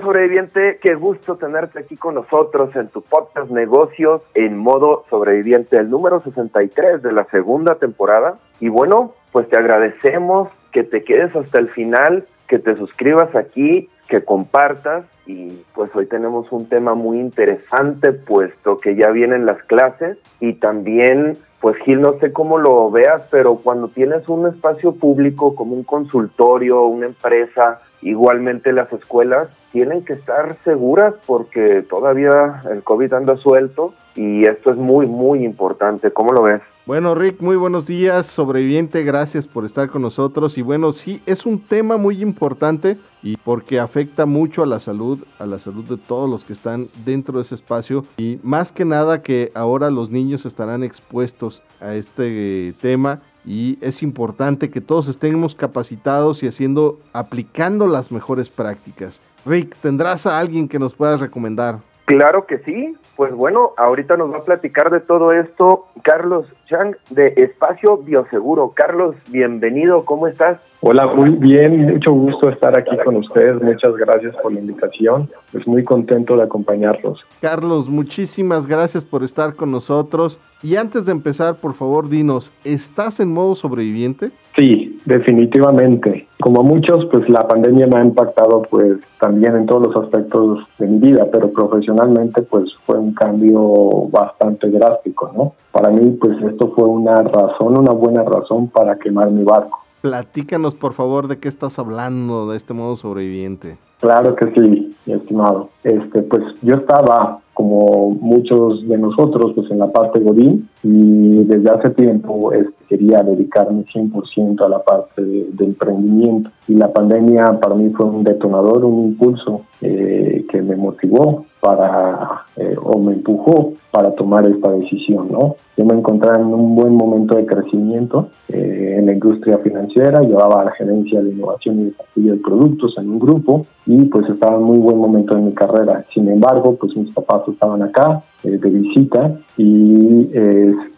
Sobreviviente, qué gusto tenerte aquí con nosotros en tu podcast Negocios en modo sobreviviente, el número 63 de la segunda temporada. Y bueno, pues te agradecemos que te quedes hasta el final, que te suscribas aquí, que compartas y pues hoy tenemos un tema muy interesante puesto que ya vienen las clases y también pues Gil, no sé cómo lo veas, pero cuando tienes un espacio público como un consultorio, una empresa, igualmente las escuelas, tienen que estar seguras porque todavía el COVID anda suelto y esto es muy, muy importante. ¿Cómo lo ves? Bueno, Rick, muy buenos días, sobreviviente, gracias por estar con nosotros. Y bueno, sí, es un tema muy importante y porque afecta mucho a la salud, a la salud de todos los que están dentro de ese espacio. Y más que nada que ahora los niños estarán expuestos a este tema y es importante que todos estemos capacitados y haciendo, aplicando las mejores prácticas. Rick, ¿tendrás a alguien que nos puedas recomendar? Claro que sí. Pues bueno, ahorita nos va a platicar de todo esto Carlos Chang de Espacio Bioseguro. Carlos, bienvenido, ¿cómo estás? Hola, muy bien, mucho gusto estar aquí con ustedes. Muchas gracias por la invitación. Pues muy contento de acompañarlos. Carlos, muchísimas gracias por estar con nosotros. Y antes de empezar, por favor, dinos, ¿estás en modo sobreviviente? Sí, definitivamente. Como muchos, pues la pandemia me ha impactado pues también en todos los aspectos de mi vida, pero profesionalmente pues fue un cambio bastante drástico, ¿no? Para mí pues esto fue una razón, una buena razón para quemar mi barco. Platícanos por favor de qué estás hablando de este modo sobreviviente. Claro que sí, mi estimado. Este, pues yo estaba como muchos de nosotros, pues en la parte Godín y desde hace tiempo este, quería dedicarme 100% a la parte de, emprendimiento y la pandemia para mí fue un detonador, un impulso eh, que me motivó para eh, o me empujó para tomar esta decisión, ¿no? Yo me encontraba en un buen momento de crecimiento eh, en la industria financiera, llevaba la gerencia de innovación y desarrollo de productos en un grupo y pues estaba en muy buen momento de mi carrera. Sin embargo, pues mis papás estaban acá eh, de visita y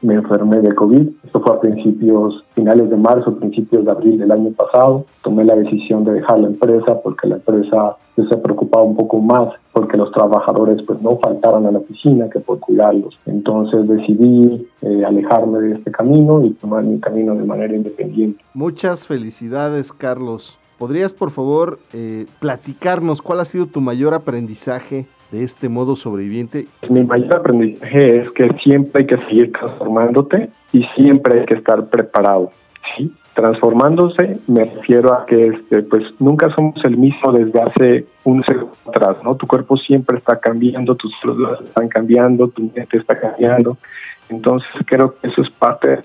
me enfermé de COVID. Esto fue a principios, finales de marzo, principios de abril del año pasado. Tomé la decisión de dejar la empresa porque la empresa se preocupaba un poco más porque los trabajadores pues no faltaran a la oficina que por cuidarlos. Entonces decidí eh, alejarme de este camino y tomar mi camino de manera independiente. Muchas felicidades, Carlos. ¿Podrías, por favor, eh, platicarnos cuál ha sido tu mayor aprendizaje de este modo sobreviviente? Mi mayor aprendizaje es que siempre hay que seguir transformándote y siempre hay que estar preparado. ¿sí? Transformándose me refiero a que este, pues nunca somos el mismo desde hace un segundo atrás, ¿no? Tu cuerpo siempre está cambiando, tus células están cambiando, tu mente está cambiando. Entonces creo que eso es parte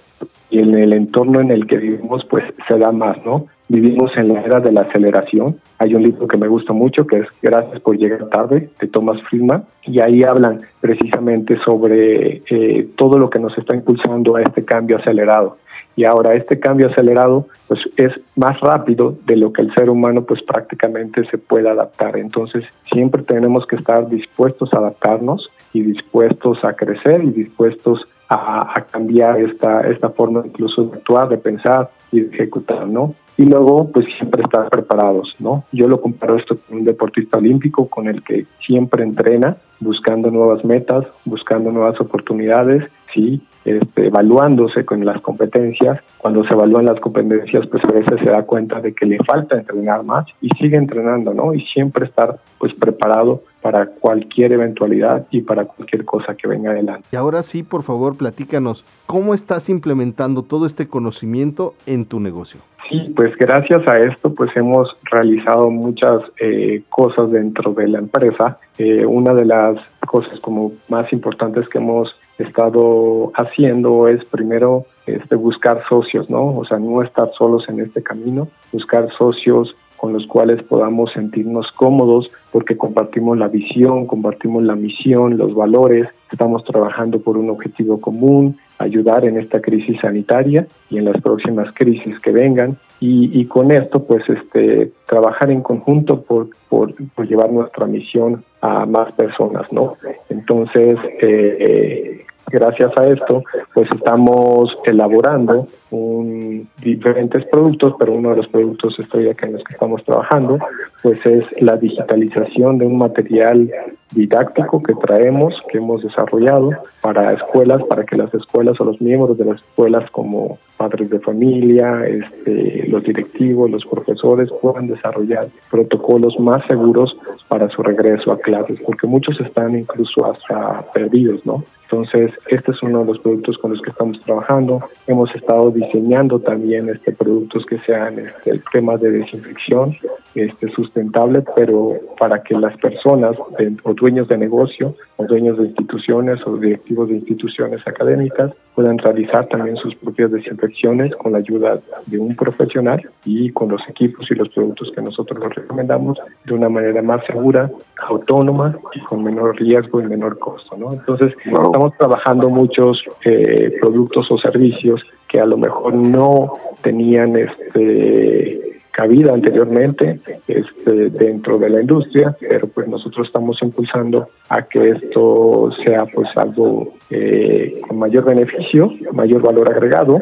y en el entorno en el que vivimos pues se da más, ¿no? Vivimos en la era de la aceleración. Hay un libro que me gusta mucho que es Gracias por llegar tarde de Thomas Friedman y ahí hablan precisamente sobre eh, todo lo que nos está impulsando a este cambio acelerado y ahora este cambio acelerado pues es más rápido de lo que el ser humano pues prácticamente se puede adaptar entonces siempre tenemos que estar dispuestos a adaptarnos y dispuestos a crecer y dispuestos a, cambiar esta esta forma incluso de actuar de pensar y de ejecutar no y luego pues siempre estar preparados no yo lo comparo esto con un deportista olímpico con el que siempre entrena buscando nuevas metas buscando nuevas oportunidades sí este, evaluándose con las competencias. Cuando se evalúan las competencias, pues a veces se da cuenta de que le falta entrenar más y sigue entrenando, ¿no? Y siempre estar pues preparado para cualquier eventualidad y para cualquier cosa que venga adelante. Y ahora sí, por favor, platícanos, ¿cómo estás implementando todo este conocimiento en tu negocio? Sí, pues gracias a esto pues hemos realizado muchas eh, cosas dentro de la empresa. Eh, una de las cosas como más importantes que hemos estado haciendo es primero este, buscar socios, ¿no? O sea, no estar solos en este camino, buscar socios con los cuales podamos sentirnos cómodos porque compartimos la visión, compartimos la misión, los valores, estamos trabajando por un objetivo común ayudar en esta crisis sanitaria y en las próximas crisis que vengan. Y, con esto pues este trabajar en conjunto por, por, llevar nuestra misión a más personas no entonces eh, gracias a esto pues estamos elaborando un, diferentes productos, pero uno de los productos estrella que en los que estamos trabajando, pues es la digitalización de un material didáctico que traemos, que hemos desarrollado para escuelas, para que las escuelas o los miembros de las escuelas como padres de familia, este, los directivos, los profesores puedan desarrollar protocolos más seguros para su regreso a clases, porque muchos están incluso hasta perdidos, ¿no? Entonces, este es uno de los productos con los que estamos trabajando. Hemos estado diseñando también este productos que sean este, temas de desinfección este, sustentable, pero para que las personas o dueños de negocio o dueños de instituciones o directivos de instituciones académicas puedan realizar también sus propias desinfecciones con la ayuda de un profesional y con los equipos y los productos que nosotros les recomendamos de una manera más segura, autónoma y con menor riesgo y menor costo. ¿no? Entonces, estamos trabajando muchos eh, productos o servicios que a lo mejor no tenían este cabida anteriormente este, dentro de la industria, pero pues nosotros estamos impulsando a que esto sea pues algo eh, con mayor beneficio, mayor valor agregado,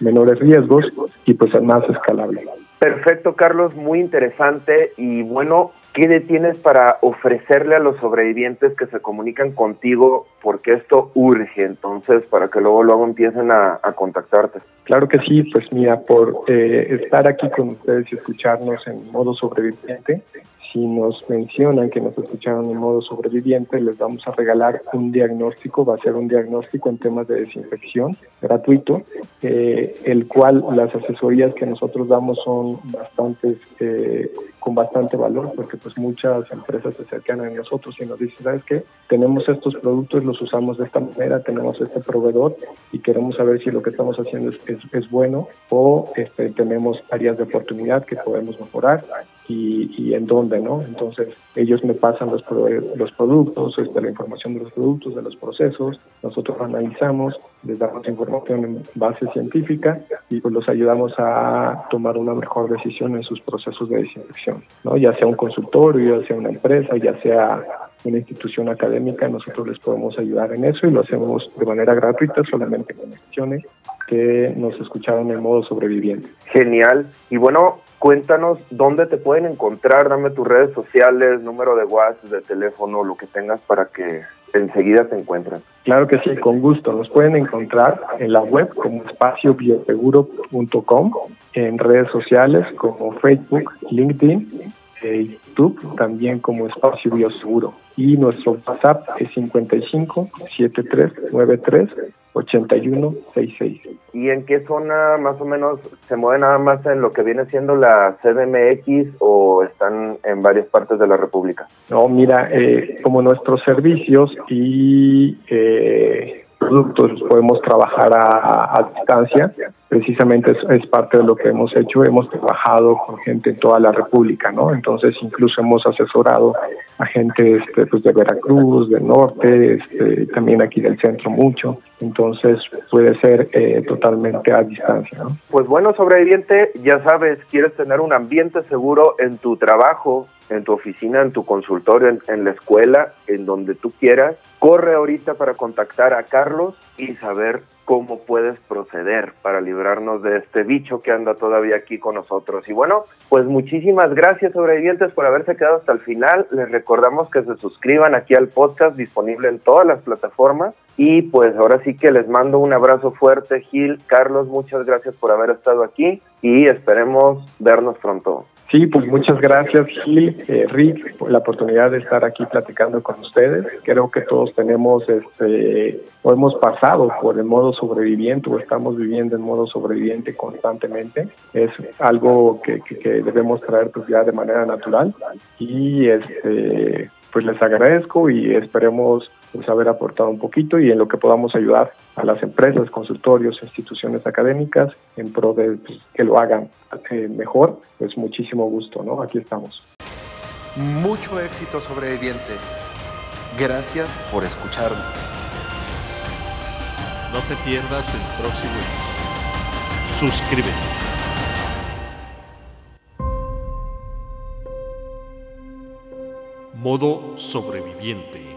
menores riesgos y pues más escalable. Perfecto, Carlos, muy interesante y bueno, ¿qué tienes para ofrecerle a los sobrevivientes que se comunican contigo? Porque esto urge, entonces, para que luego luego empiecen a, contactarte. Claro que sí, pues mira, por eh, estar aquí con ustedes y escucharnos en modo sobreviviente, si nos mencionan que nos escucharon en modo sobreviviente, les vamos a regalar un diagnóstico, va a ser un diagnóstico en temas de desinfección gratuito, eh, el cual las asesorías que nosotros damos son bastantes, eh, con bastante valor, porque pues muchas empresas se acercan a nosotros y nos dicen, ¿sabes qué? Tenemos estos productos, los usamos de esta manera, tenemos este proveedor y queremos saber si lo que estamos haciendo es, bueno o este, tenemos áreas de oportunidad que podemos mejorar y, y en dónde, ¿no? Entonces ellos me pasan los, los productos, este, la información de los productos, de los procesos, nosotros analizamos, les damos información en base científica y pues los ayudamos a tomar una mejor decisión en sus procesos de desinfección, ¿no? Ya sea un consultorio, ya sea una empresa, ya sea una institución académica, nosotros les podemos ayudar en eso y lo hacemos de manera gratuita, solamente con instituciones que nos escucharon en modo sobreviviente. Genial. Y bueno, cuéntanos dónde te pueden encontrar, dame tus redes sociales, número de WhatsApp, de teléfono, lo que tengas para que enseguida te encuentren. Claro que sí, con gusto. Nos pueden encontrar en la web como espaciobioseguro.com, en redes sociales como Facebook, LinkedIn, YouTube, también como Espacio Bioseguro. Y nuestro WhatsApp es 55 7393 8166. ¿Y en qué zona más o menos se mueve nada más en lo que viene siendo la CDMX o están en varias partes de la República? No, mira, eh, como nuestros servicios y eh, productos podemos trabajar a, distancia. Precisamente es, parte de lo que hemos hecho. Hemos trabajado con gente en toda la República, ¿no? Entonces incluso hemos asesorado a gente este, pues de Veracruz, del norte, este, también aquí del centro mucho. Entonces puede ser eh, totalmente a distancia, ¿no? Pues bueno, sobreviviente, ya sabes, quieres tener un ambiente seguro en tu trabajo, en tu oficina, en tu consultorio, en, la escuela, en donde tú quieras, corre ahorita para contactar a Carlos y saber cómo puedes proceder para librarnos de este bicho que anda todavía aquí con nosotros. Y bueno, pues muchísimas gracias sobrevivientes por haberse quedado hasta el final. Les recordamos que se suscriban aquí al podcast disponible en todas las plataformas. Y pues ahora sí que les mando un abrazo fuerte, Gil. Carlos, muchas gracias por haber estado aquí y esperemos vernos pronto. Sí, pues muchas gracias Gil, eh, Rick, por la oportunidad de estar aquí platicando con ustedes. Creo que todos tenemos, este, o hemos pasado por el modo sobreviviente o estamos viviendo en modo sobreviviente constantemente. Es algo que, que, debemos traer pues ya de manera natural y este, pues les agradezco y esperemos pues, haber aportado un poquito y en lo que podamos ayudar a las empresas, consultorios, instituciones académicas en pro de pues, que lo hagan eh, mejor, pues muchísimo gusto, ¿no? Aquí estamos. Mucho éxito sobreviviente. Gracias por escucharnos. No te pierdas el próximo episodio. Suscríbete. Modo sobreviviente.